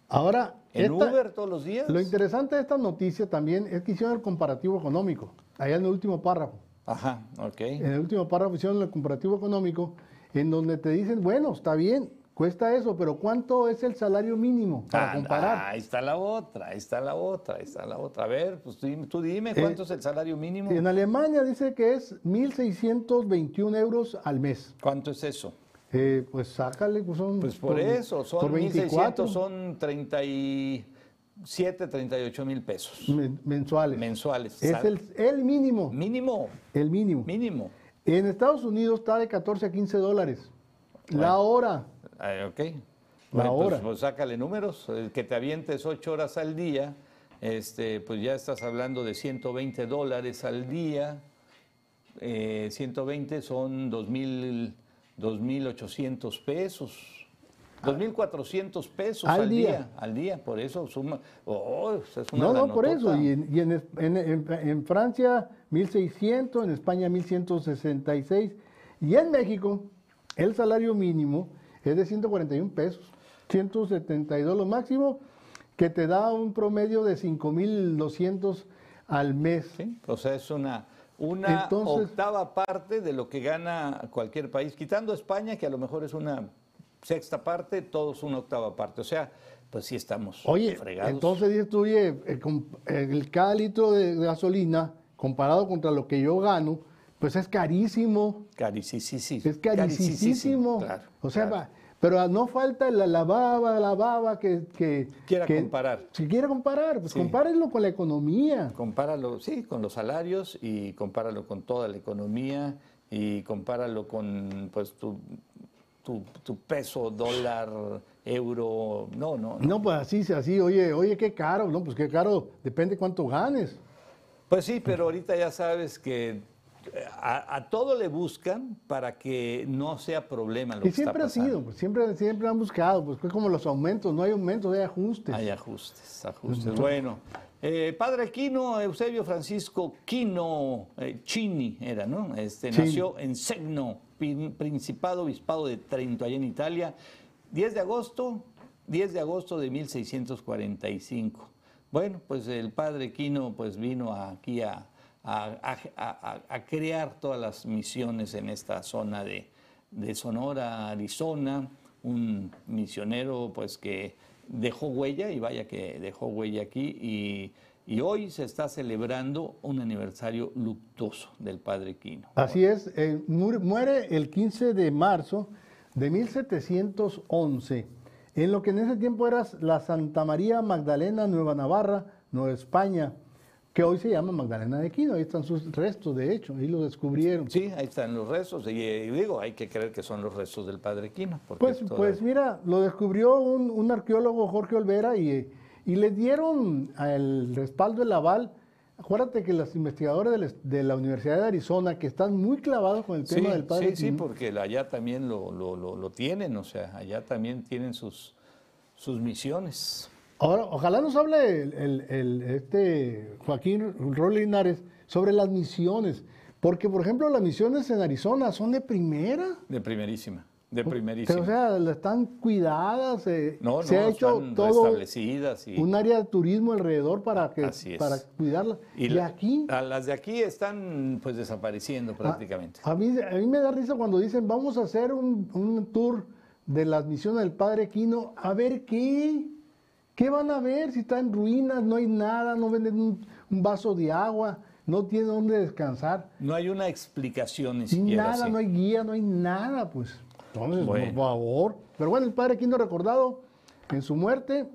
Ahora, ¿En esta- Uber todos los días? lo interesante de esta noticia también es que hicieron el comparativo económico, allá en el último párrafo. Ajá, ok. En el último párrafo hicieron el comparativo económico, en donde te dicen, bueno, está bien, cuesta eso, pero ¿cuánto es el salario mínimo para Ah, comparar? Ahí está la otra, ahí está la otra, ahí está la otra. A ver, pues tú dime, tú dime, Eh, ¿cuánto es el salario mínimo? En Alemania dice que es 1.621 euros al mes. ¿Cuánto es eso? Eh, pues sácale, pues son... Pues por, eso, son por 24 1.600, son 37, 38 mil pesos men- mensuales. mensuales. Es el, el mínimo, Mínimo, el mínimo. mínimo. En Estados Unidos está de 14 a 15 dólares. La hora. Ah, ok. La Bueno, pues, hora. pues sácale números, el que te avientes ocho horas al día, este, pues ya estás hablando de 120 dólares al día. Eh, 120 son 2.000, 2.800 pesos. 2.400 pesos Al al, día. día. Al día, por eso suma. Oh, es una No, no, por eso. Y en, y en- en- en Francia 1.600, en España 1.166. Y en México el salario mínimo es de 141 pesos. 172 lo máximo, que te da un promedio de 5.200 al mes. Sí, O sea, es una, una Entonces- octava parte de lo que gana cualquier país, quitando España, que a lo mejor es una sexta parte, todos una octava parte. O sea, pues sí estamos Oye, fregados. entonces dices tú, oye, el, com- el cada litro de gasolina, comparado contra lo que yo gano, pues es carísimo. Carísimo. Es carísimo. Claro, o sea, claro. pero no falta la, la baba, la baba que... que Quiera que- comparar. Si quiere comparar, pues Sí. compárenlo con la economía. Compáralo, sí, con los salarios y compáralo con toda la economía y compáralo con pues tu, tu, tu peso, dólar, euro. No, no, no. No, pues así, así, oye, oye, qué caro, no, pues qué caro, depende cuánto ganes. Pues sí, pero ahorita ya sabes que a, a todo le buscan para que no sea problema lo Y que está siempre ha sido, pues siempre, siempre han buscado, pues fue como los aumentos, no hay aumentos, hay ajustes. Hay ajustes, ajustes. Bueno, eh, padre Quino, Eusebio Francisco Quino, eh, Chini era, ¿no? Este. Nació en Segno, prin- Principado Obispado de Trento, allá en Italia, 10 de agosto, 10 de agosto de 1645. Bueno, pues el padre Quino pues vino aquí a, a- crear todas las misiones en esta zona de, Sonora, Arizona, un misionero pues que dejó huella y vaya que dejó huella aquí y hoy se está celebrando un aniversario luctuoso del padre Quino. Así es, eh, mu- muere el 15 de marzo de 1711, en lo que en ese tiempo era la Santa María Magdalena Nueva Navarra, Nueva España, que hoy se llama Magdalena de Quino. Ahí están sus restos, de hecho, ahí lo descubrieron. Sí, ahí están los restos. Y, digo, hay que creer que son los restos del padre Quino. Pues, toda- pues mira, lo descubrió un, un arqueólogo, Jorge Olvera, y, y le dieron el respaldo, el aval. Acuérdate que los investigadores de la, Universidad de Arizona, que están muy clavados con el Sí, tema del padre sí, sí, Quino, porque allá también lo, lo- lo- lo tienen, o sea, allá también tienen sus, sus misiones. Ahora, ojalá nos hable el, el- el- este Joaquín Rol Linares sobre las misiones, porque por ejemplo las misiones en Arizona son de primera. De primerísima, de primerísima. o sea, están cuidadas, eh, no, no, se ha hecho están todo. Y, un área de turismo alrededor para que para cuidarla. y Y, la- aquí a las de aquí están pues desapareciendo prácticamente. A, a mí, a mí me da risa cuando dicen vamos a hacer un, un tour de las misiones del Padre Quino, a ver qué, qué van a ver si está en ruinas, no hay nada, no venden un, un vaso de agua, no tiene dónde descansar, No hay una explicación ni siquiera. nada, así. no hay guía, no hay nada, pues. Entonces, Bueno. por favor. Pero bueno, el Padre Quino recordado en su muerte,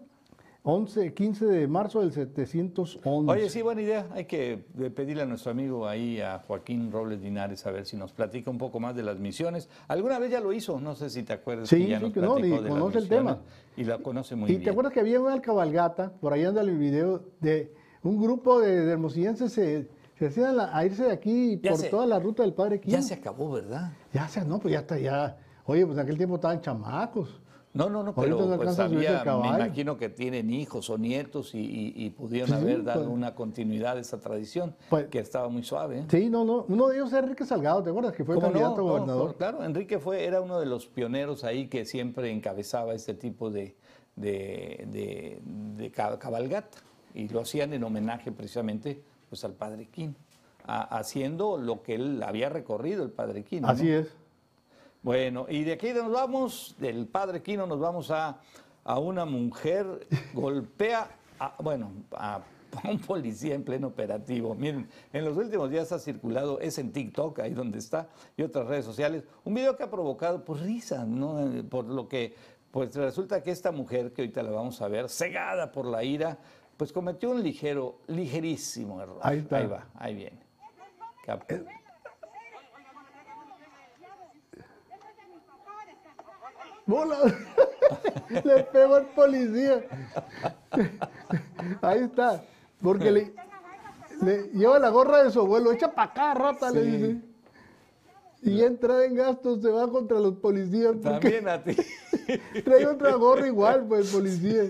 11, 15 de marzo del 711. Oye, sí, buena idea. Hay que pedirle a nuestro amigo ahí, a Joaquín Robles Linares, a ver si nos platica un poco más de las misiones. Alguna vez ya lo hizo, no sé si te acuerdas. Sí, que ya sí, nos que no, y conoce el tema. Y la conoce muy ¿Y bien. te acuerdas que había una cabalgata, por ahí anda el video, de un grupo de, de hermosillenses se, se hacían a irse de aquí Ya por se- toda la ruta del Padre Quino? Ya se acabó, ¿verdad? Ya se, no, pues ya está, ya. Oye, pues en aquel tiempo estaban chamacos. No, no, no, pero pues había, me imagino que tienen hijos o nietos y, y- y pudieron Sí, haber dado pues. una continuidad a esa tradición, Pues- que estaba muy suave. ¿eh? Sí, no, no. Uno de ellos era Enrique Salgado, ¿te acuerdas? Que fue ¿Cómo no? candidato a No, gobernador. claro, Enrique fue, era uno de los pioneros ahí que siempre encabezaba este tipo de, de, de- de ca- cabalgata. Y lo hacían en homenaje precisamente pues, al Padre Quino, haciendo lo que él había recorrido, el Padre Quino. ¿no? Así es. Bueno, y de aquí nos vamos, del Padre Quino nos vamos a, a una mujer, golpea, a- bueno, a, a un policía en pleno operativo. Miren, en los últimos días ha circulado, es en TikTok, ahí donde está, y otras redes sociales, un video que ha provocado pues risa, ¿no? Eh, Por lo que, pues resulta que esta mujer, que ahorita la vamos a ver, cegada por la ira, pues cometió un ligero, ligerísimo error. Ahí está. Ahí va, ahí viene. Cap- ¡Bola! le pegó al policía. Ahí está. Porque le, le lleva la gorra de su abuelo. Echa para acá, rata, le dice. Y entra en gastos, se va contra los policías. También a ti. trae otra gorra igual, pues, policía.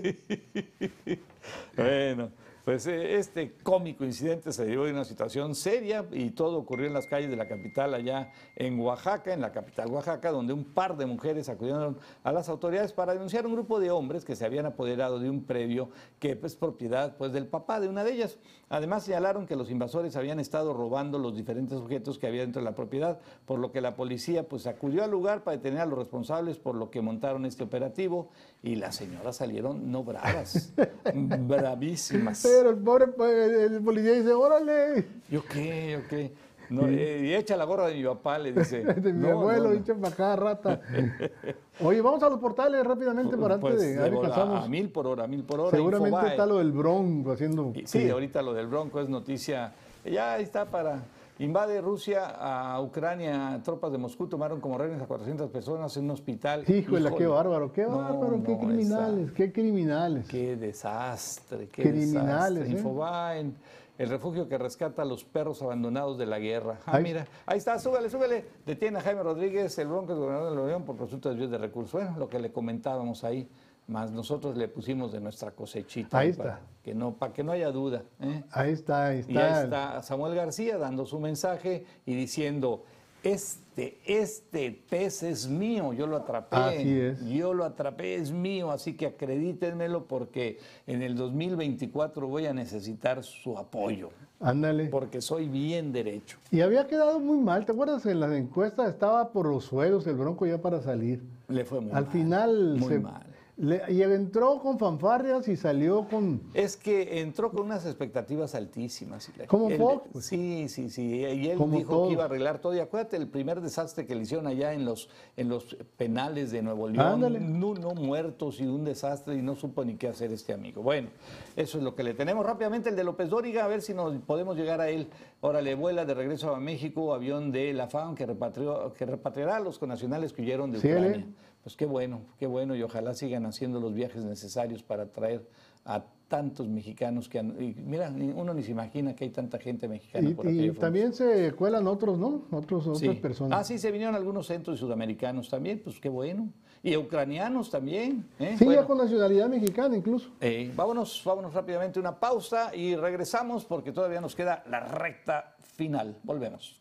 Bueno, pues eh, este cómico incidente se dio en una situación seria y todo ocurrió en las calles de la capital allá en Oaxaca, en la capital Oaxaca, donde un par de mujeres acudieron a las autoridades para denunciar un grupo de hombres que se habían apoderado de un predio que es propiedad pues, del papá de una de ellas. Además señalaron que los invasores habían estado robando los diferentes objetos que había dentro de la propiedad, por lo que la policía pues acudió al lugar para detener a los responsables por lo que montaron este operativo y las señoras salieron no bravas, bravísimas. Pero el pobre pues, el policía dice, órale. ¿Yo qué? ¿Yo qué? No, eh, y echa la gorra de mi papá, le dice. De mi No, abuelo, no. echa para acá, rata. Oye, vamos a los portales rápidamente para antes Pues, de... alcanzamos. a mil por hora, a mil por hora. Seguramente Infobae. está lo del Bronco haciendo... Y- Sí, ahorita lo del Bronco es noticia. Ya está para. Invade Rusia a Ucrania, tropas de Moscú tomaron como rehenes a 400 personas en un hospital. Híjole, qué Híjole. bárbaro, qué No, bárbaro, qué no, criminales, esa- qué criminales. Qué desastre, qué Criminales, desastre. ¿eh? Infobae, el refugio que rescata a los perros abandonados de la guerra. Ah, Ahí- mira, ahí está, súbele, súbele. Detiene a Jaime Rodríguez, el bronco gobernador de la Unión, por presunto desvío de recursos. Bueno, lo que le comentábamos ahí, más nosotros le pusimos de nuestra cosechita. Ahí para está. Que no, para que no haya duda. ¿eh? Ahí está, ahí está. Y ahí está Samuel García dando su mensaje y diciendo, este, este pez es mío, yo lo atrapé. Así es. Yo lo atrapé, es mío, así que acredítenmelo porque en el 2024 voy a necesitar su apoyo, Ándale. porque soy bien derecho. Y había quedado muy mal, ¿te acuerdas? En las encuestas estaba por los suelos el Bronco ya para salir. Le fue muy Al mal, final muy se- mal. Le- y entró con fanfarrias y salió con... Es que entró con unas expectativas altísimas. Como Fox, pues. Sí, sí, sí. Y él dijo que iba a arreglar todo. Y acuérdate el primer desastre que le hicieron allá en los, en los penales de Nuevo León. No, no muertos y un desastre y no supo ni qué hacer este amigo. Bueno, eso es lo que le tenemos. Rápidamente el de López Dóriga, a ver si nos podemos llegar a él. Ahora le vuela de regreso a México avión de la FAM que, repatrió, que repatriará a los connacionales que huyeron de Sí, Ucrania. ¿eh? Pues qué bueno, qué bueno y ojalá sigan haciendo los viajes necesarios para traer a tantos mexicanos que han, y mira, uno ni se imagina que hay tanta gente mexicana Y, por y aquella frontera. también se cuelan otros, ¿no? Otros, Sí. Otras personas. Ah, sí, se vinieron algunos centros y sudamericanos también, pues qué bueno. Y ucranianos también. ¿eh? Sí, Bueno, ya con nacionalidad mexicana incluso. eh, vámonos, vámonos rápidamente una pausa y regresamos porque todavía nos queda la recta final. Volvemos.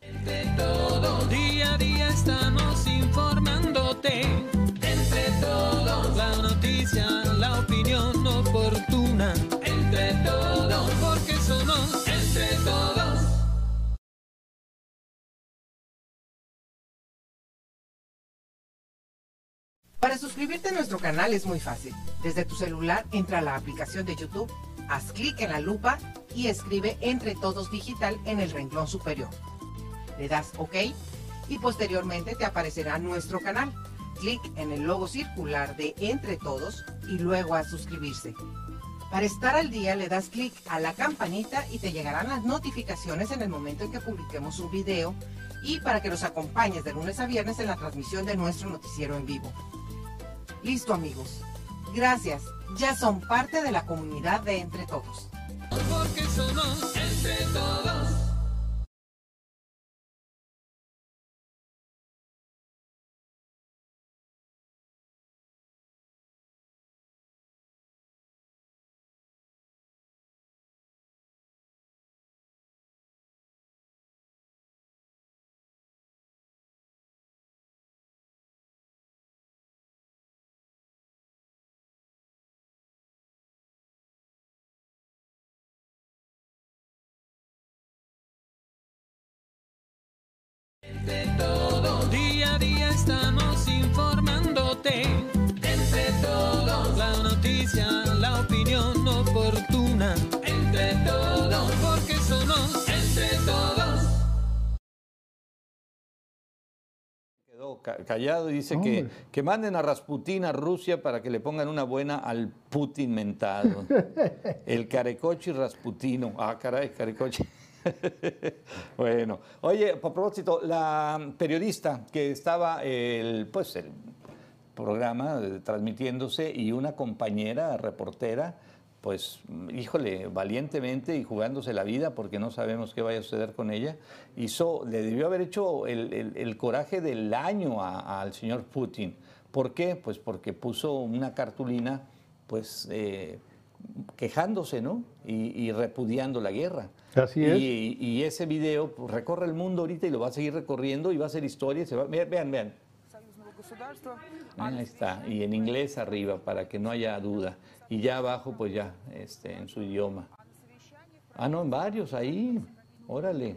Entre todos, día a día estamos la opinión oportuna. Entre todos, porque somos entre todos. Para suscribirte a nuestro canal es muy fácil. Desde tu celular entra a la aplicación de YouTube, haz clic en la lupa y escribe Entre Todos Digital en el renglón superior. Le das OK y posteriormente te aparecerá nuestro canal. Clic en el logo circular de Entre Todos y luego a suscribirse. Para estar al día le das clic a la campanita y te llegarán las notificaciones en el momento en que publiquemos un video y para que nos acompañes de lunes a viernes en la transmisión de nuestro noticiero en vivo. Listo amigos. Gracias. Ya son parte de la comunidad de Entre Todos. Porque somos entre todos. Día estamos informándote. Entre todos, la noticia, la opinión oportuna. Entre todos, porque somos entre todos. Quedó ca- callado y dice que, que manden a Rasputín a Rusia para que le pongan una buena al Putin mentado. El carecochi rasputino. Ah, caray, carecochi. bueno, oye, a propósito, la periodista que estaba el, pues, el programa transmitiéndose y una compañera reportera, pues, híjole, valientemente y jugándose la vida porque no sabemos qué vaya a suceder con ella, hizo, le debió haber hecho el, el- coraje del año al señor Putin. ¿Por qué? Pues porque puso una cartulina, pues, eh, quejándose, ¿no? Y, y repudiando la guerra. Así es. Y, y ese video pues, recorre el mundo ahorita y lo va a seguir recorriendo y va a ser historia. se va- vean, vean. Ahí está. Y en inglés arriba, para que no haya duda. Y ya abajo, pues ya, este, en su idioma. Ah, no, en varios, ahí. Órale.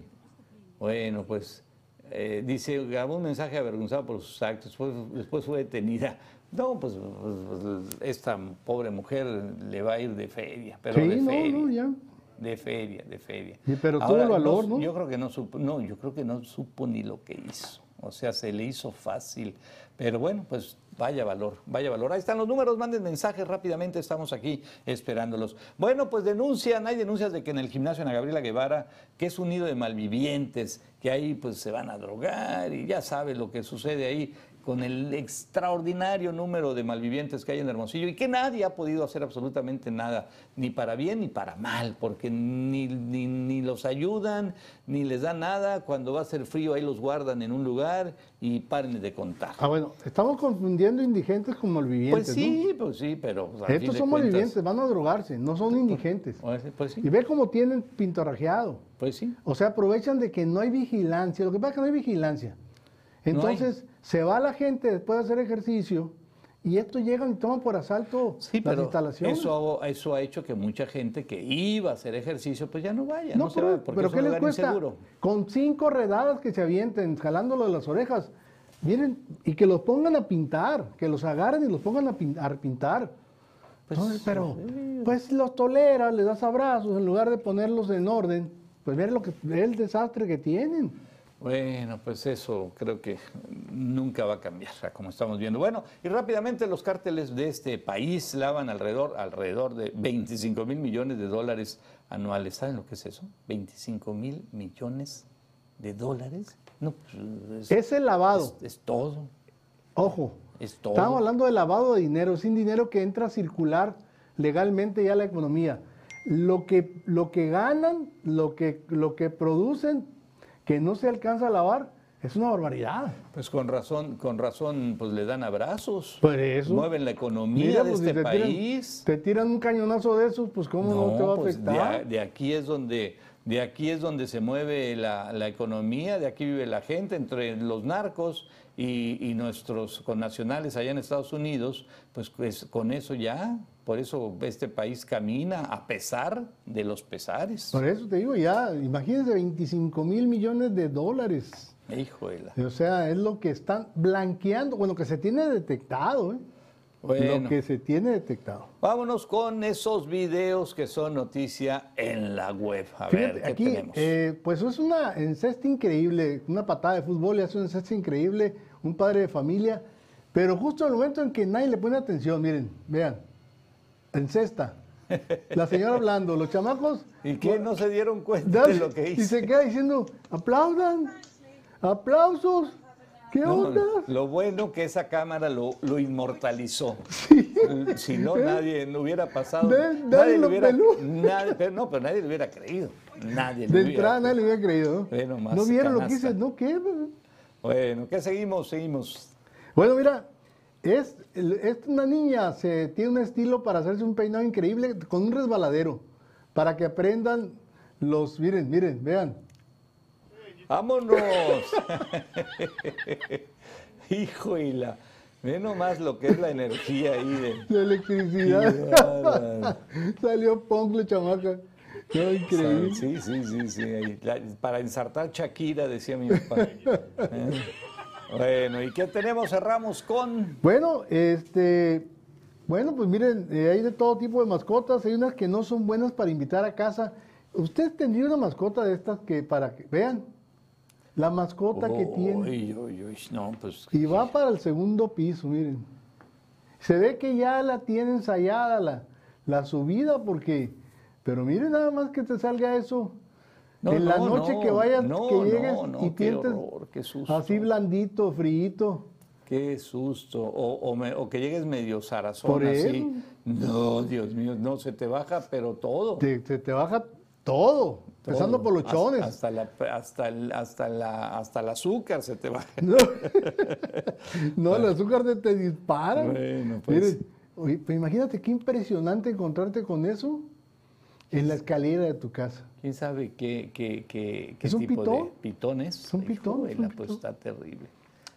Bueno, pues eh, dice, grabó un mensaje avergonzado por sus actos, después, después fue detenida. No, pues, pues, pues, esta pobre mujer le va a ir de feria, pero Sí, de no, feria. no, ya. De feria, de feria. Sí, pero tuvo el valor, ¿no? Yo creo que no supo, no, yo creo que no supo ni lo que hizo. O sea, se le hizo fácil. Pero bueno, pues vaya valor, vaya valor. Ahí están los números, manden mensajes rápidamente, estamos aquí esperándolos. Bueno, pues denuncian, hay denuncias de que en el gimnasio Ana Gabriela Guevara, que es un nido de malvivientes, que ahí pues se van a drogar y ya sabe lo que sucede ahí con el extraordinario número de malvivientes que hay en Hermosillo y que nadie ha podido hacer absolutamente nada, ni para bien ni para mal, porque ni, ni, ni los ayudan, ni les dan nada. Cuando va a ser frío, ahí los guardan en un lugar y paren de contar. Ah, bueno, estamos confundiendo indigentes con malvivientes, Pues sí, pues sí, pero. pues, Estos son cuentas- malvivientes, van a drogarse, no son indigentes. Pues, pues sí, Y ve cómo tienen pintorrajeado. pues sí. O sea, aprovechan de que no hay vigilancia. Lo que pasa es que no hay vigilancia. Entonces, se va la gente después de hacer ejercicio y estos llegan y toman por asalto Sí, las pero instalaciones. eso, eso ha hecho que mucha gente que iba a hacer ejercicio, pues ya no vaya, no, no, se pero, va, porque pero es ¿qué un les lugar cuesta? inseguro. Con cinco redadas que se avienten, jalándolo de las orejas, miren, y que los pongan a pintar, que los agarren y los pongan a, pin- a pintar. Pues, Entonces, pero, pues los toleras, les das abrazos, en lugar de ponerlos en orden, pues ver lo que, el desastre que tienen. Bueno, pues eso creo que nunca va a cambiar, como estamos viendo. Bueno, y rápidamente los cárteles de este país lavan alrededor, alrededor de 25 mil millones de dólares anuales. ¿Saben lo que es eso? 25 mil millones de dólares. No, pues, es, Es el lavado. es- es todo. Ojo, Es todo. estamos hablando de lavado de dinero, sin dinero que entra a circular legalmente ya la economía. Lo que, lo que ganan, lo que, lo que producen, que no se alcanza a lavar, es una barbaridad. Pues con razón, con razón, pues le dan abrazos. Por eso. Mueven la economía Mira, de pues, si este tiran- país. te tiran un cañonazo de esos, pues cómo no, te va a pues, de, afectar. a- de aquí es donde de aquí es donde se mueve la, la economía, de aquí vive la gente, entre los narcos y, y nuestros connacionales allá en Estados Unidos, pues, pues, con eso ya, por eso este país camina a pesar de los pesares. Por eso te digo, ya, imagínense 25 mil millones de dólares. La- O sea, es lo que están blanqueando, bueno, que se tiene detectado, ¿eh? Bueno. Lo que se tiene detectado. Vámonos con esos videos que son noticia en la web. A Fíjate, ver, ¿qué aquí, tenemos? eh, pues es una encesta increíble, una patada de fútbol y hace una encesta increíble, un padre de familia, pero justo en el momento en que nadie le pone atención, miren, vean, encesta, la señora hablando, los chamacos, ¿Y qué no se dieron cuenta de lo que y hice? se queda diciendo, aplaudan, aplausos, ¿qué No, onda? lo bueno que esa cámara lo, lo inmortalizó. Si no, nadie no hubiera pasado. Nadie lo hubiera, nadie- pero no, pero nadie le hubiera creído. Nadie le De hubiera entrada nadie le hubiera creído. ¿no? Ve nomás, ¿No vieron lo que hice? ¿No qué? Bueno, ¿qué seguimos? Seguimos. Bueno, mira, es, una niña, se tiene un estilo para hacerse un peinado increíble con un resbaladero, para que aprendan los, miren, miren, vean. ¡Vámonos! Hijo y la. Ve nomás lo que es la energía ahí de. La electricidad. Qué. Salió Poncle, chamaca. No, increíble. Sí, sí, sí, sí. para ensartar Shakira, decía mi papá. ¿Eh? Bueno, ¿y qué tenemos? Cerramos con. Bueno, este, bueno, pues miren, eh, hay de todo tipo de mascotas. Hay unas que no son buenas para invitar a casa. Usted tendría una mascota de estas que para que vean la mascota que tiene. Uy, uy, uy, no, pues. Y va para el segundo piso, miren. Se ve que ya la tiene ensayada la, la subida porque, pero miren nada más que te salga eso. No, en la no, noche no, que vayas, no, que llegues no, y qué pienses horror, así blandito, fríito. Qué susto. O, o me- o que llegues medio zarazón Por así. No, Dios mío, no, se te baja, pero todo. Te, te, te baja todo, empezando por los chones. Hasta, la, hasta, el, hasta, la, hasta el azúcar se te baja. No, no, el azúcar te, te dispara. Bueno, pues. Oye, pues imagínate qué impresionante encontrarte con eso en la escalera de tu casa. ¿Quién sabe qué, qué, qué, qué ¿Es un tipo pitón? de pitones? Es un pitón, Hijo es un la, pues pitón. está terrible.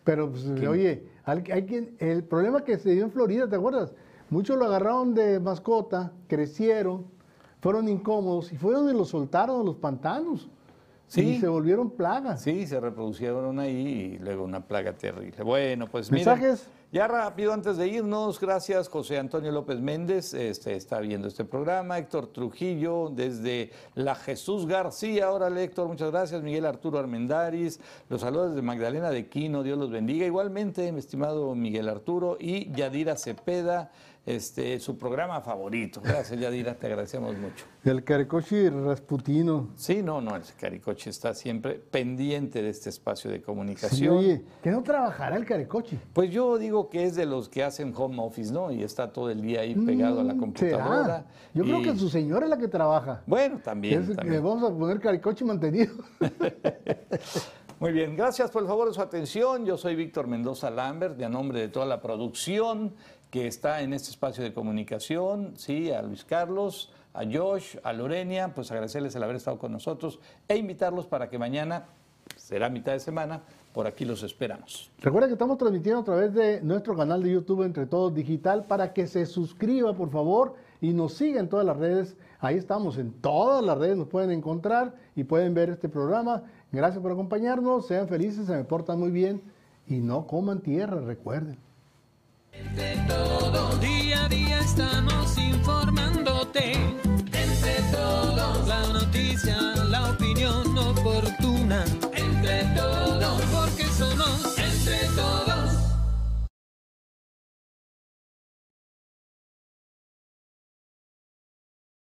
Pero, pues, oye, hay quien, el problema que se dio en Florida, ¿te acuerdas? Muchos lo agarraron de mascota, crecieron, fueron incómodos y fueron y los soltaron a los pantanos. Sí. Y se volvieron plagas. Sí, se reproducieron ahí y luego una plaga terrible. Bueno, pues miren, ¿Mensajes? Ya rápido antes de irnos, gracias José Antonio López Méndez, este, está viendo este programa, Héctor Trujillo desde la Jesús García, órale Héctor, muchas gracias, Miguel Arturo Armendaris, los saludos desde Magdalena de Quino, Dios los bendiga, igualmente mi estimado Miguel Arturo y Yadira Cepeda, este, su programa favorito. Gracias Yadira, te agradecemos mucho. El Caricochi Rasputino. Sí, no, no, el Caricoche está siempre pendiente de este espacio de Sí, comunicación. oye, que no trabajará el Caricochi. Pues yo digo que es de los que hacen home office, ¿no? Y está todo el día ahí pegado a la Mm, computadora. ¿será? Yo creo que su señora es la que trabaja. Bueno, también. Es también. vamos a poner Caricochi mantenido. Muy bien, gracias por el favor de su atención. Yo soy Víctor Mendoza Lambert, de a nombre de toda la producción que está en este espacio de comunicación, sí, a Luis Carlos, a Josh, a Lorenia, pues agradecerles el haber estado con nosotros e invitarlos para que mañana, será mitad de semana, por aquí los esperamos. Recuerda que estamos transmitiendo a través de nuestro canal de YouTube Entre Todos Digital para que se suscriba, por favor, y nos siga en todas las redes. Ahí estamos, en todas las redes nos pueden encontrar y pueden ver este programa. Gracias por acompañarnos, sean felices, se me portan muy bien y no coman tierra, recuerden. Todos, día a día estamos informándote. Entre todos, la noticia, la opinión oportuna.